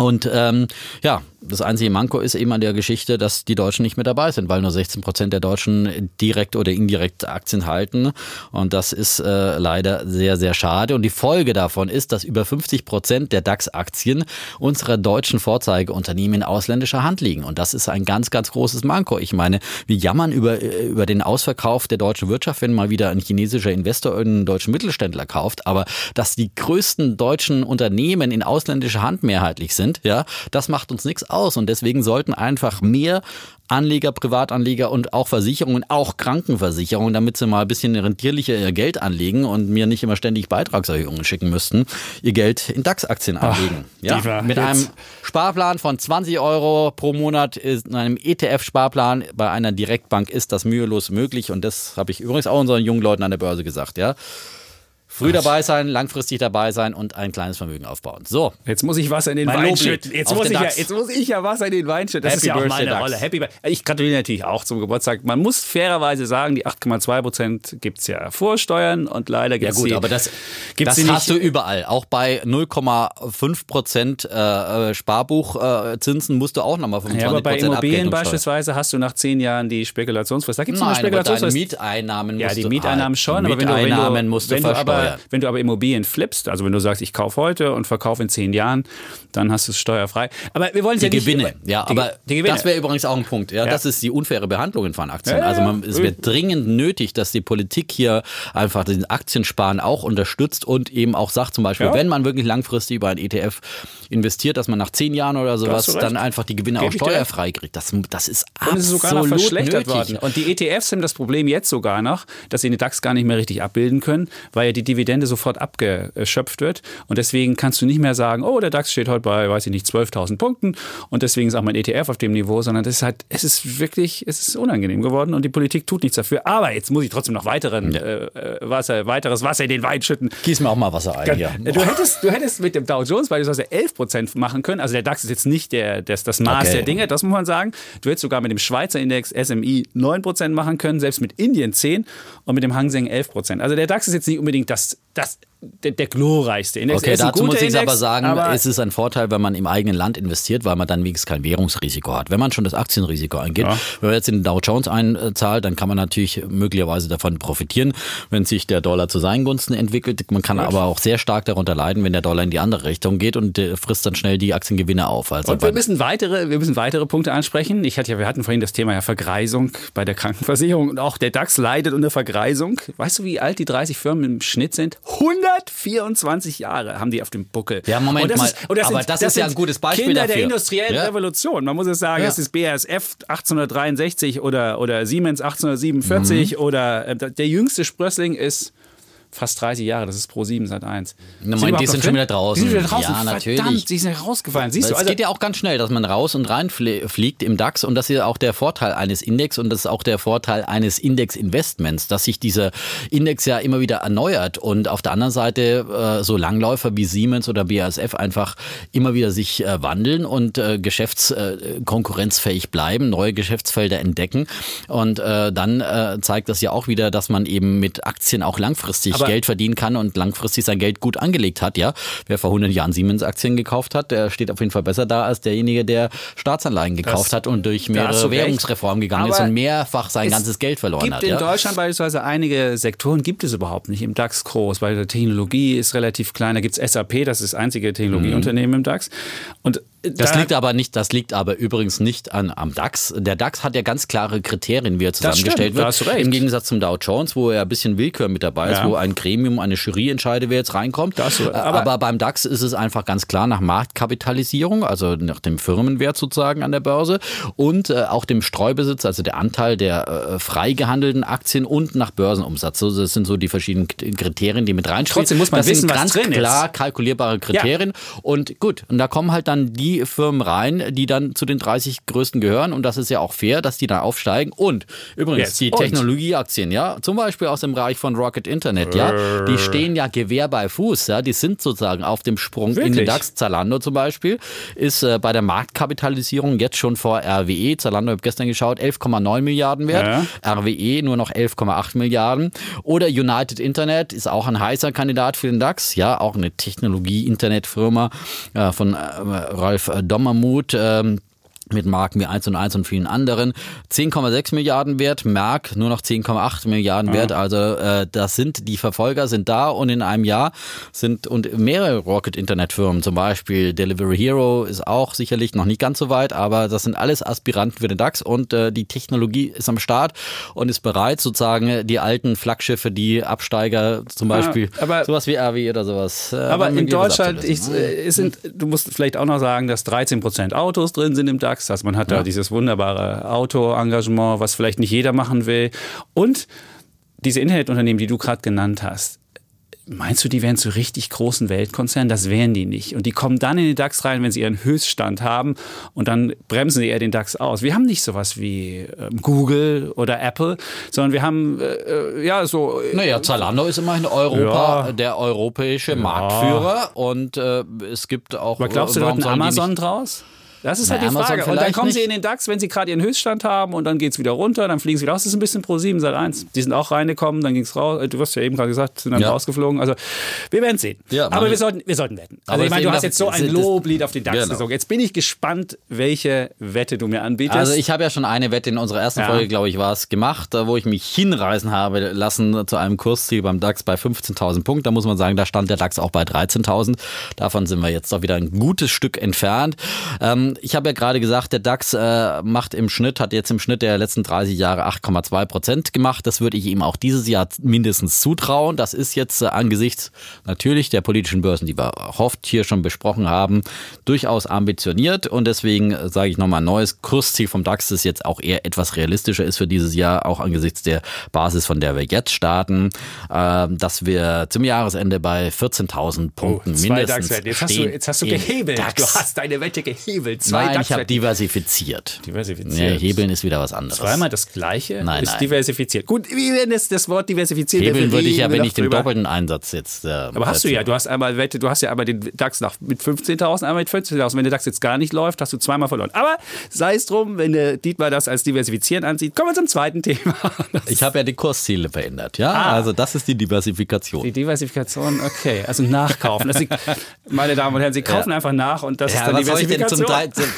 Und ähm, ja, das einzige Manko ist eben an der Geschichte, dass die Deutschen nicht mehr dabei sind, weil nur 16 Prozent der Deutschen direkt oder indirekt Aktien halten. Und das ist äh, leider sehr, sehr schade. Und die Folge davon ist, dass über 50 Prozent der DAX-Aktien unserer deutschen Vorzeigeunternehmen in ausländischer Hand liegen. Und das ist ein ganz, ganz großes Manko. Ich meine, wir jammern über, über den Ausverkauf der deutschen Wirtschaft, wenn mal wieder ein chinesischer Investor einen deutschen Mittelständler kauft. Aber dass die größten deutschen Unternehmen in ausländischer Hand mehrheitlich sind, ja, das macht uns nichts aus. Und deswegen sollten einfach mehr Anleger, Privatanleger und auch Versicherungen, auch Krankenversicherungen, damit sie mal ein bisschen rentierlicher ihr Geld anlegen und mir nicht immer ständig Beitragserhöhungen schicken müssten, ihr Geld in DAX-Aktien anlegen. Ja, mit einem Sparplan von 20 Euro pro Monat, in einem ETF-Sparplan bei einer Direktbank ist das mühelos möglich und das habe ich übrigens auch unseren jungen Leuten an der Börse gesagt, ja. Früh dabei sein, langfristig dabei sein und ein kleines Vermögen aufbauen. So. Jetzt muss ich Wasser in den Mein Wein schütten. Jetzt muss, ich ja, jetzt muss ich ja Wasser in den Wein schütten. Das Happy ist ja auch Birthday, meine. Rolle. Happy ich gratuliere natürlich auch zum Geburtstag. Man muss fairerweise sagen, die 8,2 Prozent gibt es ja Vorsteuern und leider Ja gibt es gut, die, aber das, gibt's das hast du überall. Auch bei 0,5 Prozent äh, Sparbuchzinsen musst du auch nochmal 25 Ja, aber bei Immobilien beispielsweise hast du nach zehn Jahren die Spekulationsfrist. Da gibt es eine Spekulationsfrist. Mieteinnahmen musst Ja, die du Mieteinnahmen schon, aber wenn du, wenn Mieteinnahmen du, musst du du aber, wenn du aber Immobilien flippst, also wenn du sagst, ich kaufe heute und verkaufe in zehn Jahren, dann hast du es steuerfrei. Aber wir wollen Die ja nicht Gewinne, über- ja, die, aber die Gewinne. das wäre übrigens auch ein Punkt. Ja, Ja. das ist die unfaire Behandlung von Aktien. Also man, es wird dringend nötig, dass die Politik hier einfach den Aktiensparen auch unterstützt und eben auch sagt, zum Beispiel, wenn man wirklich langfristig über ein ETF investiert, dass man nach zehn Jahren oder sowas dann einfach die Gewinne Geb auch steuerfrei kriegt. Das, das ist Und es ist sogar noch absolut verschlechtert nötig. worden. Und die ETFs haben das Problem jetzt sogar noch, dass sie den DAX gar nicht mehr richtig abbilden können, weil ja die Dividende sofort abgeschöpft wird. Und deswegen kannst du nicht mehr sagen, oh, der DAX steht heute bei, weiß ich nicht, 12.000 Punkten und deswegen ist auch mein ETF auf dem Niveau, sondern das ist halt, es ist wirklich, es ist unangenehm geworden und die Politik tut nichts dafür. Aber jetzt muss ich trotzdem noch weiteren äh, äh, Wasser, weiteres Wasser in den Wein schütten. Gieß mir auch mal Wasser ein hier. Du hättest, du hättest mit dem Dow Jones beispielsweise 11% machen können. Also der DAX ist jetzt nicht der, das, das Maß Okay. der Dinge, das muss man sagen. Du hättest sogar mit dem Schweizer Index SMI 9% machen können, selbst mit Indien 10 und mit dem Hang Seng 11%. Also der DAX ist jetzt nicht unbedingt das, das, der, der glorreichste Index. Okay, dazu muss ich Index, aber sagen, aber es ist ein Vorteil, wenn man im eigenen Land investiert, weil man dann wenigstens kein Währungsrisiko hat. Wenn man schon das Aktienrisiko eingeht, Ja. wenn man jetzt in den Dow Jones einzahlt, dann kann man natürlich möglicherweise davon profitieren, wenn sich der Dollar zu seinen Gunsten entwickelt. Man kann aber auch sehr stark darunter leiden, wenn der Dollar in die andere Richtung geht und frisst dann schnell die Aktiengewinne auf. Also Und wir müssen weitere, wir müssen weitere Punkte ansprechen. Ich hatte ja, wir hatten vorhin das Thema ja Vergreisung bei der Krankenversicherung und auch der DAX leidet unter Vergreisung. Weißt du, wie alt die 30 Firmen im Schnitt sind? 124 Jahre haben die auf dem Buckel. Ja, Moment das mal. ist- und Aber das ist ja sind ein gutes Beispiel Kinder der dafür. industriellen Ja. Revolution. Man muss es sagen, Ja. das ist BASF 1863 oder, oder Siemens 1847 Mhm. oder äh, der jüngste Sprössling ist fast 30 Jahre, das ist Pro 7 seit 1. Na, mein, die sind schon wieder draußen. Die sind wieder draußen. Ja, natürlich. Verdammt, die sind rausgefallen. Siehst Es du, also geht ja auch ganz schnell, dass man raus und rein flie- fliegt im DAX und das ist ja auch der Vorteil eines Index und das ist auch der Vorteil eines Index-Investments, dass sich dieser Index ja immer wieder erneuert und auf der anderen Seite äh, so Langläufer wie Siemens oder BASF einfach immer wieder sich äh, wandeln und äh, geschäftskonkurrenzfähig bleiben, neue Geschäftsfelder entdecken und äh, dann äh, zeigt das ja auch wieder, dass man eben mit Aktien auch langfristig Aber- Geld verdienen kann und langfristig sein Geld gut angelegt hat. Ja, wer vor 100 Jahren Siemens-Aktien gekauft hat, der steht auf jeden Fall besser da als derjenige, der Staatsanleihen gekauft hat und durch mehrere. Währungsreformen gegangen ist Aber und mehrfach sein es ganzes Geld verloren gibt hat. in Ja? Deutschland beispielsweise einige Sektoren, gibt es überhaupt nicht im DAX groß, weil die Technologie ist relativ klein. Da gibt es SAP, das ist das einzige Technologieunternehmen im DAX. Und Das da, liegt aber nicht, das liegt aber übrigens nicht an, am DAX. Der DAX hat ja ganz klare Kriterien, wie er stimmt, zusammengestellt da wird. hast du recht. Im Gegensatz zum Dow Jones, wo ja ein bisschen Willkür mit dabei ist, Ja. wo ein Gremium, eine Jury entscheidet, wer jetzt reinkommt. Da hast du- aber, aber- beim DAX ist es einfach ganz klar nach Marktkapitalisierung, also nach dem Firmenwert sozusagen an der Börse und äh, auch dem Streubesitz, also der Anteil der äh, frei gehandelten Aktien und nach Börsenumsatz. So, das sind so die verschiedenen Kriterien, die mit reinspielen. Trotzdem muss man das wissen, sind was ganz drin ist. klar kalkulierbare Kriterien. Und gut, und da kommen halt dann die Technologiefirmen rein, die dann zu den 30 größten gehören. Und das ist ja auch fair, dass die da aufsteigen. Und übrigens, Yes. die? Technologieaktien, ja, zum Beispiel aus dem Bereich von Rocket Internet, ja, die stehen ja Gewehr bei Fuß, ja, die sind sozusagen auf dem Sprung in den Wirklich? DAX. Zalando zum Beispiel ist äh, bei der Marktkapitalisierung jetzt schon vor RWE, Zalando habe gestern geschaut, 11,9 Milliarden wert, RWE nur noch 11,8 Milliarden. Oder United Internet ist auch ein heißer Kandidat für den DAX, ja, auch eine Technologie-Internetfirma äh, von äh, Ralf Dommermuth. Ähm, mit Marken wie 1 und 1 und vielen anderen. 10,6 Milliarden wert, Merck nur noch 10,8 Milliarden wert. Also äh, das sind, die Verfolger sind da und in einem Jahr sind und mehrere Rocket-Internet-Firmen, zum Beispiel Delivery Hero ist auch sicherlich noch nicht ganz so weit, aber das sind alles Aspiranten für den DAX und äh, die Technologie ist am Start und ist bereit, sozusagen die alten Flaggschiffe, die Absteiger, zum Beispiel aber- sowas wie RW oder sowas. äh, Aber in Deutschland, ich, äh, sind, du musst vielleicht auch noch sagen, dass 13% Autos drin sind im DAX. Also man hat da dieses wunderbare Auto-Engagement, was vielleicht nicht jeder machen will. Und diese Internetunternehmen, die du gerade genannt hast, Meinst du, die wären zu richtig großen Weltkonzernen? Das wären die nicht. Und die kommen dann in den DAX rein, wenn sie ihren Höchststand haben und dann bremsen sie eher den DAX aus. Wir haben nicht sowas wie ähm, Google oder Apple, sondern wir haben äh, äh, ja so Naja, Zalando ist immerhin Europa, Ja. der europäische Marktführer und äh, es gibt auch. Aber glaubst du, da warum wird ein Amazon draus? Das ist Na, halt die Frage. Und dann kommen sie in den DAX, wenn sie gerade ihren Höchststand haben und dann geht es wieder runter, dann fliegen sie wieder raus. Das ist ein bisschen pro 7 seit 1. Die sind auch reingekommen, dann ging es raus. Du hast ja eben gerade gesagt, sind dann Ja. rausgeflogen. Also wir werden es sehen. Ja, Aber wir sollten, wir sollten wetten. Also ich meine, du hast jetzt so ein Loblied auf den DAX Genau. gesungen. Jetzt bin ich gespannt, welche Wette du mir anbietest. Also ich habe ja schon eine Wette in unserer ersten Ja. Folge, glaube ich, war es gemacht, äh, wo ich mich hinreißen habe lassen zu einem Kursziel beim DAX bei 15.000 Punkten. Da muss man sagen, da stand der DAX auch bei 13.000. Davon sind wir jetzt doch wieder ein gutes Stück entfernt. Ähm, ich habe ja gerade gesagt, der DAX äh, macht im Schnitt, hat jetzt im Schnitt der letzten 30 Jahre 8,2 Prozent gemacht. Das würde ich ihm auch dieses Jahr mindestens zutrauen. Das ist jetzt äh, angesichts natürlich der politischen Börsen, die wir oft hier schon besprochen haben, durchaus ambitioniert. Und deswegen äh, sage ich nochmal, ein neues Kursziel vom DAX das jetzt auch eher etwas realistischer ist für dieses Jahr, auch angesichts der Basis, von der wir jetzt starten, ähm, dass wir zum Jahresende bei 14.000 Punkten Oh, mindestens DAX-Wetten. Jetzt hast du, jetzt hast du gehebelt. DAX. Du hast deine Wette gehebelt. Zwei Nein, ich habe diversifiziert. Diversifiziert. Nee, Hebeln ist wieder was anderes. Zweimal das Gleiche Nein, ist nein. diversifiziert. Gut, wie wenn es das Wort diversifiziert Hebeln würde ich ja, wenn ich den doppelten Einsatz jetzt. Äh, Aber hast du ja, du hast einmal Wette, du hast ja einmal den DAX nach, mit 15.000, einmal mit 14.000. Wenn der DAX jetzt gar nicht läuft, hast du zweimal verloren. Aber sei es drum, wenn der Dietmar das als diversifizieren ansieht, kommen wir zum zweiten Thema. Ich habe ja die Kursziele verändert, ja. Ah. Also das ist die Diversifikation. Die Diversifikation, okay, also nachkaufen. Das liegt, meine Damen und Herren, Sie kaufen einfach nach und das ist Ja, dann was soll ich denn zum,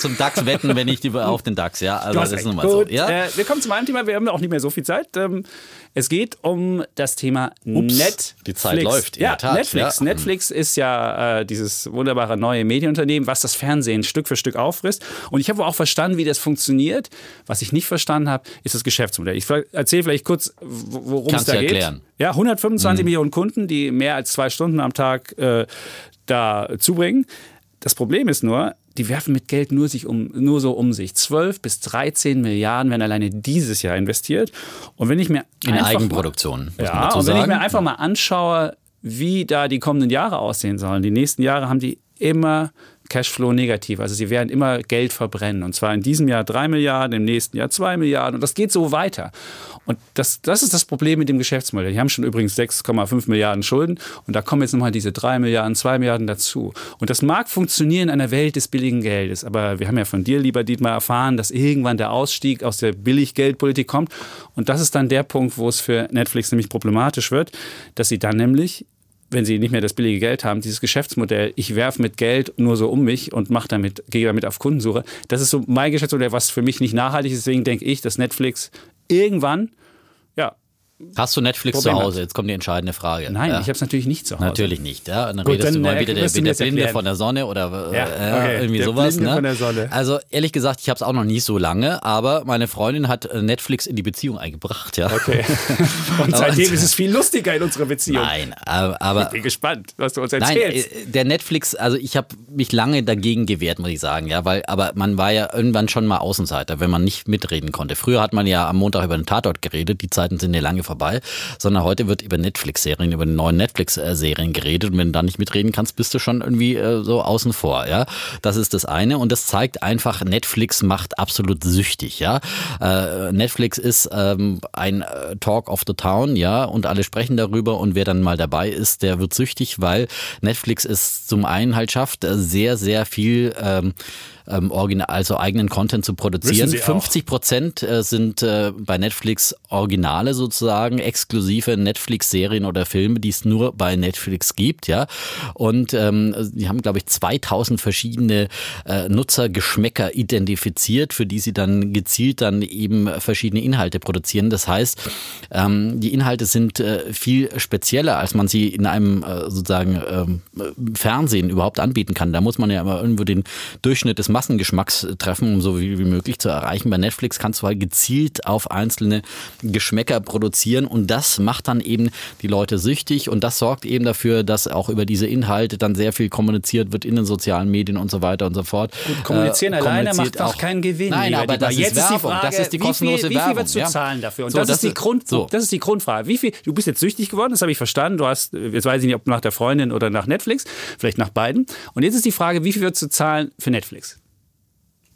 Zum, DAX wetten, wenn ich die auf den DAX, ja? Also das ist nun mal so. Ja? äh, wir kommen zum einen Thema, wir haben auch nicht mehr so viel Zeit. Ähm, es geht um das Thema Ups, Netflix. die Zeit läuft, ja, Tat, Netflix. ja. Netflix ist ja äh, dieses wunderbare neue Medienunternehmen, was das Fernsehen Stück für Stück auffrisst. Und ich habe auch verstanden, wie das funktioniert. Was ich nicht verstanden habe, ist das Geschäftsmodell. Ich erzähle vielleicht kurz, wo- worum Kannst es da geht. erklären. Ja, 125 Millionen Kunden, die mehr als zwei Stunden am Tag äh, da zubringen. Das Problem ist nur, die werfen mit Geld nur, sich um, nur so um sich. 12 bis 13 Milliarden werden alleine dieses Jahr investiert. Und wenn ich mir In Eigenproduktion, man ja, und wenn ich sagen. mir einfach mal anschaue, wie da die kommenden Jahre aussehen sollen. Die nächsten Jahre haben die immer Cashflow negativ. Also sie werden immer Geld verbrennen. Und zwar in diesem Jahr 3 Milliarden, im nächsten Jahr 2 Milliarden. Und das geht so weiter. Und das, das ist das Problem mit dem Geschäftsmodell. Die haben schon übrigens 6,5 Milliarden Schulden. Und da kommen jetzt nochmal diese 3 Milliarden, 2 Milliarden dazu. Und das mag funktionieren in einer Welt des billigen Geldes. Aber wir haben ja von dir, lieber Dietmar, erfahren, dass irgendwann der Ausstieg aus der Billiggeldpolitik kommt. Und das ist dann der Punkt, wo es für Netflix nämlich problematisch wird, dass sie dann nämlich wenn sie nicht mehr das billige Geld haben, dieses Geschäftsmodell, ich werfe mit Geld nur so um mich und mache damit, gehe damit auf Kundensuche, das ist so mein Geschäftsmodell, was für mich nicht nachhaltig ist. Deswegen denke ich, dass Netflix irgendwann, Hast du Netflix Problem zu hat. Hause? Jetzt kommt die entscheidende Frage. nein, ja. ich habe es natürlich nicht zu Hause. Natürlich nicht, ja. Und dann Gut, redest dann, du mal äh, wieder der, der das Blinde von der Sonne oder äh, Ja, okay, irgendwie der sowas. Blinde Ne? von der Sonne. Also ehrlich gesagt, ich habe es auch noch nicht so lange, aber meine Freundin hat äh, Netflix in die Beziehung eingebracht, ja. Okay. Und seitdem ist es viel lustiger in unserer Beziehung. Nein, aber, aber Ich bin gespannt, was du uns Nein, erzählst. äh, der Netflix, also ich habe mich lange dagegen gewehrt, muss ich sagen, ja, weil, aber man war ja irgendwann schon mal Außenseiter, wenn man nicht mitreden konnte. Früher hat man ja am Montag über den Tatort geredet, die Zeiten sind ja lange vorbei, sondern heute wird über Netflix-Serien, über die neuen Netflix-Serien geredet und wenn du da nicht mitreden kannst, bist du schon irgendwie äh, so außen vor, ja. Das ist das eine und das zeigt einfach, Netflix macht absolut süchtig, ja. Äh, Netflix ist ähm, ein äh, Talk of the Town, ja, und alle sprechen darüber und wer dann mal dabei ist, der wird süchtig, weil Netflix es zum einen halt schafft, äh, sehr, sehr viel ähm, ähm, original, also eigenen Content zu produzieren. 50 Prozent äh, sind äh, bei Netflix Originale sozusagen, exklusive Netflix-Serien oder Filme, die es nur bei Netflix gibt, ja. Und ähm, die haben, glaube ich, 2000 verschiedene äh, Nutzergeschmäcker identifiziert, für die sie dann gezielt dann eben verschiedene Inhalte produzieren. Das heißt, ähm, die Inhalte sind äh, viel spezieller, als man sie in einem äh, sozusagen ähm, Fernsehen überhaupt anbieten kann. Da muss man ja immer irgendwo den Durchschnitt des Massengeschmacks treffen, um so viel wie möglich zu erreichen. Bei Netflix kannst du halt gezielt auf einzelne Geschmäcker produzieren und das macht dann eben die Leute süchtig und das sorgt eben dafür, dass auch über diese Inhalte dann sehr viel kommuniziert wird in den sozialen Medien und so weiter und so fort. Gut, kommunizieren äh, alleine macht auch keinen Gewinn. Nein, aber das jetzt ist, Werbung. Ist die Frage, das ist die kostenlose wie viel, wie viel willst du zahlen dafür? Und so, das, das, ist die Grund, so. das ist die Grundfrage. Wie viel, du bist jetzt süchtig geworden, das habe ich verstanden. Du hast, jetzt weiß ich nicht, ob nach der Freundin oder nach Netflix, vielleicht nach beiden. Und jetzt ist die Frage, wie viel würdest du zahlen für Netflix?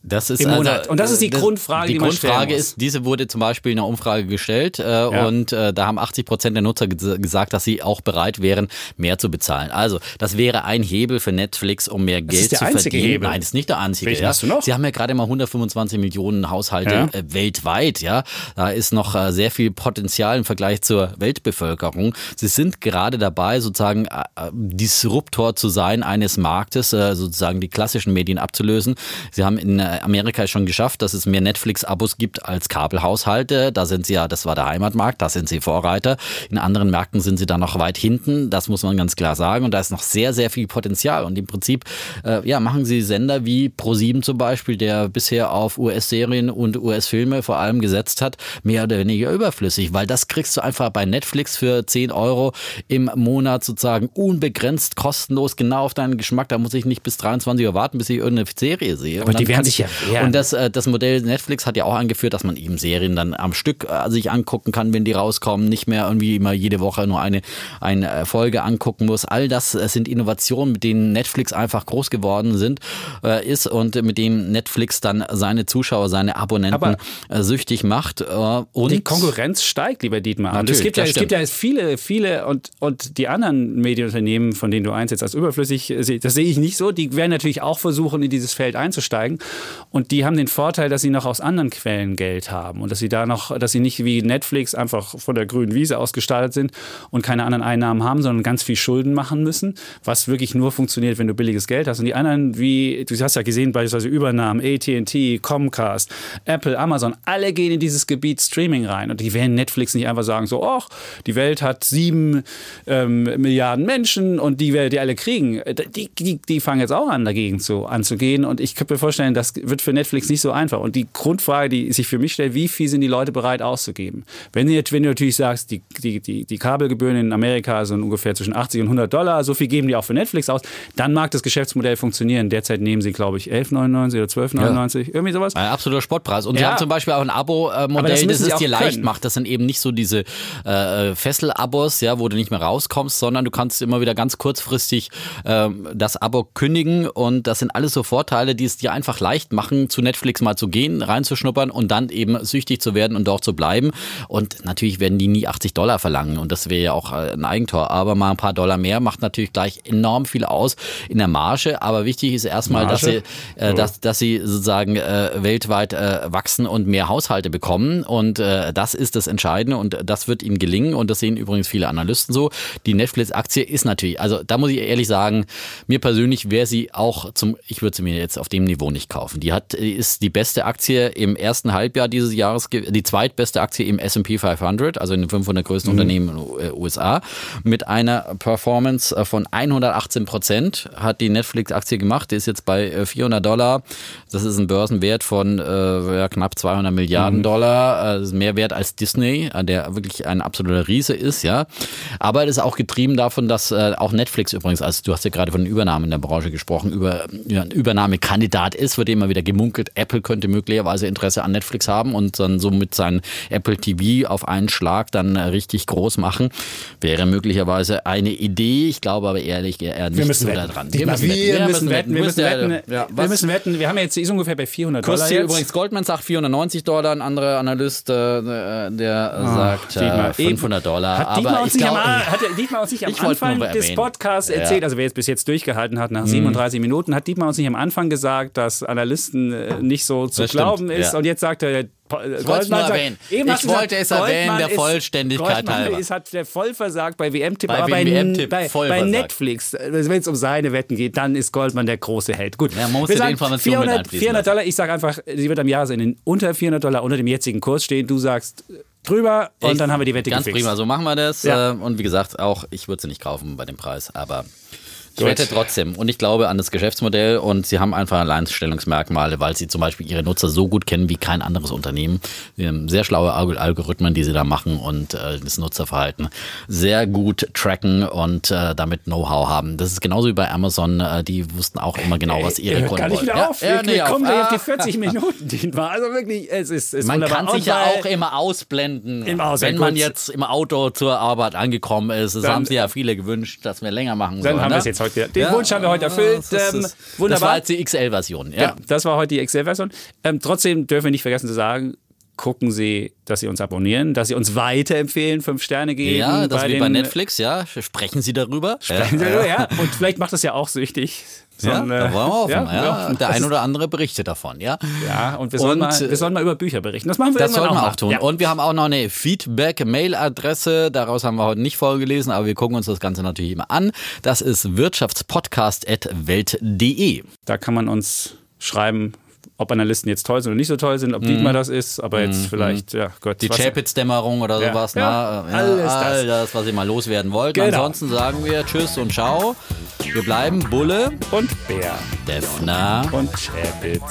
Das ist Im also, Monat. Und das ist die das, Grundfrage, die, die Grundfrage ist, diese wurde zum Beispiel in einer Umfrage gestellt äh, ja. und äh, da haben 80 Prozent der Nutzer gesagt, dass sie auch bereit wären, mehr zu bezahlen. Also das wäre ein Hebel für Netflix, um mehr Geld zu verdienen. Hebel. Nein, das ist nicht der einzige. Ja. Hast du noch? Sie haben ja gerade mal 125 Millionen Haushalte ja. äh, weltweit. Ja, da ist noch äh, sehr viel Potenzial im Vergleich zur Weltbevölkerung. Sie sind gerade dabei, sozusagen äh, äh, Disruptor zu sein eines Marktes, sozusagen die klassischen Medien abzulösen. Sie haben in Amerika schon geschafft, dass es mehr Netflix-Abos gibt als Kabelhaushalte. Da sind sie ja, das war der Heimatmarkt, da sind sie Vorreiter. In anderen Märkten sind sie da noch weit hinten. Das muss man ganz klar sagen. Und da ist noch sehr, sehr viel Potenzial. Und im Prinzip, äh, ja, machen sie Sender wie Pro7 zum Beispiel, der bisher auf US-Serien und US-Filme vor allem gesetzt hat, mehr oder weniger überflüssig, weil das kriegst du einfach bei Netflix für 10 Euro im Monat sozusagen unbegrenzt kostenlos genau auf deinen Geschmack. Da muss ich nicht bis 23 Uhr warten, bis ich irgendeine Serie sehe. Aber die werden sich ja ja. Und das, äh, das Modell Netflix hat ja auch angeführt, dass man eben Serien dann am Stück äh, sich angucken kann, wenn die rauskommen, nicht mehr irgendwie immer jede Woche nur eine, eine äh, Folge angucken muss. All das sind Innovationen, mit denen Netflix einfach groß geworden sind, ist und mit dem Netflix dann seine Zuschauer, seine Abonnenten Aber süchtig macht. und die Konkurrenz steigt, lieber Dietmar. Und es gibt ja, es gibt ja viele, viele und, und die anderen Medienunternehmen, von denen du eins jetzt als überflüssig, das sehe ich nicht so, die werden natürlich auch versuchen, in dieses Feld einzusteigen. Und die haben den Vorteil, dass sie noch aus anderen Quellen Geld haben und dass sie da noch, dass sie nicht wie Netflix einfach von der grünen Wiese ausgestaltet sind und keine anderen Einnahmen haben, sondern ganz viel Schulden machen müssen, was wirklich nur funktioniert, wenn du billiges Geld hast. Und die anderen, wie du hast ja gesehen, beispielsweise Übernahmen, AT&T, Comcast, Apple, Amazon, alle gehen in dieses Gebiet Streaming rein und die werden Netflix nicht einfach sagen so, ach, die Welt hat sieben ähm, Milliarden Menschen und die werden die alle kriegen. Die, die, die fangen jetzt auch an, dagegen zu, anzugehen und ich könnte mir vorstellen, das wird für Netflix nicht so einfach. Und die Grundfrage, die sich für mich stellt, wie viel sind die Leute bereit auszugeben? Wenn, jetzt, wenn du natürlich sagst, die, die, die, die Kabelgebühren in Amerika sind ungefähr zwischen 80 und 100 Dollar, so viel geben die auch für Netflix aus, dann mag das Geschäftsmodell funktionieren. Derzeit nehmen sie, glaube ich, 11,99 oder 12,99, ja. irgendwie sowas. Ein absoluter Sportpreis. Und ja. sie haben zum Beispiel auch ein Abo-Modell, das, das, es dir leicht können. macht. Das sind eben nicht so diese äh, Fessel-Abos, ja, wo du nicht mehr rauskommst, sondern du kannst immer wieder ganz kurzfristig äh, das Abo kündigen und das sind alles so Vorteile, die es dir einfach leicht machen, zu Netflix mal zu gehen, reinzuschnuppern und dann eben süchtig zu werden und dort zu bleiben. Und natürlich werden die nie 80 Dollar verlangen und das wäre ja auch äh, ein Eigentor. Aber mal ein paar Dollar mehr macht natürlich gleich enorm viel aus in der Marge. Aber wichtig ist erstmal, dass sie, äh, dass, dass sie sozusagen äh, weltweit äh, wachsen und mehr Haushalte bekommen. Und äh, das ist das Entscheidende und das wird ihnen gelingen. Und das sehen übrigens viele Analysten so. Die Netflix-Aktie ist natürlich, also da muss ich ehrlich sagen, mir persönlich wäre sie auch zum, ich würde sie mir jetzt auf dem Niveau nicht kaufen. Die hat, ist die beste Aktie im ersten Halbjahr dieses Jahres, die zweitbeste Aktie im S&P 500, also in den 500 größten mhm. Unternehmen in den USA, mit einer Performance äh, von 118 Prozent hat die Netflix-Aktie gemacht. Die ist jetzt bei 400 äh, Dollar. Das ist ein Börsenwert von äh, ja, knapp 200 Milliarden mhm. Dollar. Das ist mehr wert als Disney, der wirklich ein absoluter Riese ist, ja. Aber es ist auch getrieben davon, dass äh, auch Netflix übrigens, also du hast ja gerade von Übernahmen in der Branche gesprochen, über ja, ein Übernahmekandidat ist, wird immer wieder gemunkelt, Apple könnte möglicherweise Interesse an Netflix haben und dann somit sein Apple TV auf einen Schlag dann richtig groß machen. Wäre möglicherweise eine Idee. Ich glaube aber ehrlich eher nicht wir müssen so wetten. da dran. Wir, müssen wetten. Wir müssen wetten. Wir müssen wetten. Ja, wir müssen wetten. Wir haben jetzt die ist ungefähr bei 400 Dollar Kursziel jetzt. übrigens Goldman sagt 490 Dollar, ein anderer Analyst, äh, der sagt Dietmar, äh, 500 Dollar. Hat Dietmar aber uns nicht am, glaub, hat Dietmar uns nicht am Anfang des. Podcasts Ja. Erzählt, also wer jetzt bis jetzt durchgehalten hat, nach 37 Minuten, hat Dietmar uns nicht am Anfang gesagt, dass Analysten äh, nicht so zu Das stimmt, glauben ist. ja. Und jetzt sagt er, Po- wollte es nur erwähnen. eben Ich wollte es erwähnen, Goldman der ist- Vollständigkeit Goldman halber. Ist, hat der voll versagt bei WM-Tipp, Bei aber bei, bei. Netflix, also wenn es um seine Wetten geht, dann ist Goldman der große Held. Gut, Ja, man muss wir ja die sagen Information mit 400, einfließen 400 Dollar, ich sage einfach, sie wird am Jahresende unter 400 Dollar unter dem jetzigen Kurs stehen. Du sagst äh, drüber und Ich- dann haben wir die Wette Ganz gefixt. prima, so machen wir das. Ja. Äh, Und wie gesagt, auch ich würde sie nicht kaufen bei dem Preis, aber ich Gut. wette trotzdem. Und ich glaube an das Geschäftsmodell und sie haben einfach Alleinstellungsmerkmale, weil sie zum Beispiel ihre Nutzer so gut kennen wie kein anderes Unternehmen. Sie haben sehr schlaue Alg- Algorithmen, die sie da machen und äh, das Nutzerverhalten sehr gut tracken und äh, damit Know-how haben. Das ist genauso wie bei Amazon. Äh, die wussten auch immer genau, was ihre Ihr hört Kunden gar nicht wollen. wieder Ja, auf. ja, wir nee, wir auf. kommen gleich auf die Ah. 40 Minuten, Dietmar. Also wirklich, es ist, es Man wunderbar. kann sich ja auch immer ausblenden, Im wenn man jetzt im Auto zur Arbeit angekommen ist. Das Dann- haben sich ja viele gewünscht, dass wir länger machen Dann sollen. haben wir ne? es jetzt heute. Den Wunsch haben wir heute erfüllt. Das, Ähm, wunderbar. das war jetzt die XL-Version. Ja. Ja, das war heute die Excel-Version. Ähm, trotzdem dürfen wir nicht vergessen zu sagen, gucken Sie, dass Sie uns abonnieren, dass Sie uns weiterempfehlen, fünf Sterne geben. Ja, das bei wie den, bei Netflix, ja. Sprechen Sie darüber. Sprechen Sie darüber, ja. Und vielleicht macht das ja auch süchtig. So Ja, ein, da äh, wollen wir hoffen. Ja, ja, Und der ein oder andere berichtet davon, ja. Ja, und wir sollen, Und, mal, äh, wir sollen mal über Bücher berichten. Das machen wir Das sollten wir auch tun. Ja. Und wir haben auch noch eine Feedback-Mail-Adresse. Daraus haben wir heute nicht vorgelesen, aber wir gucken uns das Ganze natürlich immer an. Das ist wirtschaftspodcast.welt.de. Da kann man uns schreiben, ob Analysten jetzt toll sind oder nicht so toll sind, ob Dietmar das ist, aber jetzt vielleicht, ja Gott. Mhm. Die Chapitz-Dämmerung oder Ja. sowas. Ja, na, alles das. all das, was ihr mal loswerden wollt. Genau. Ansonsten sagen wir Tschüss und Ciao. Wir bleiben Bulle, Und Bär Defner. und Chapitz.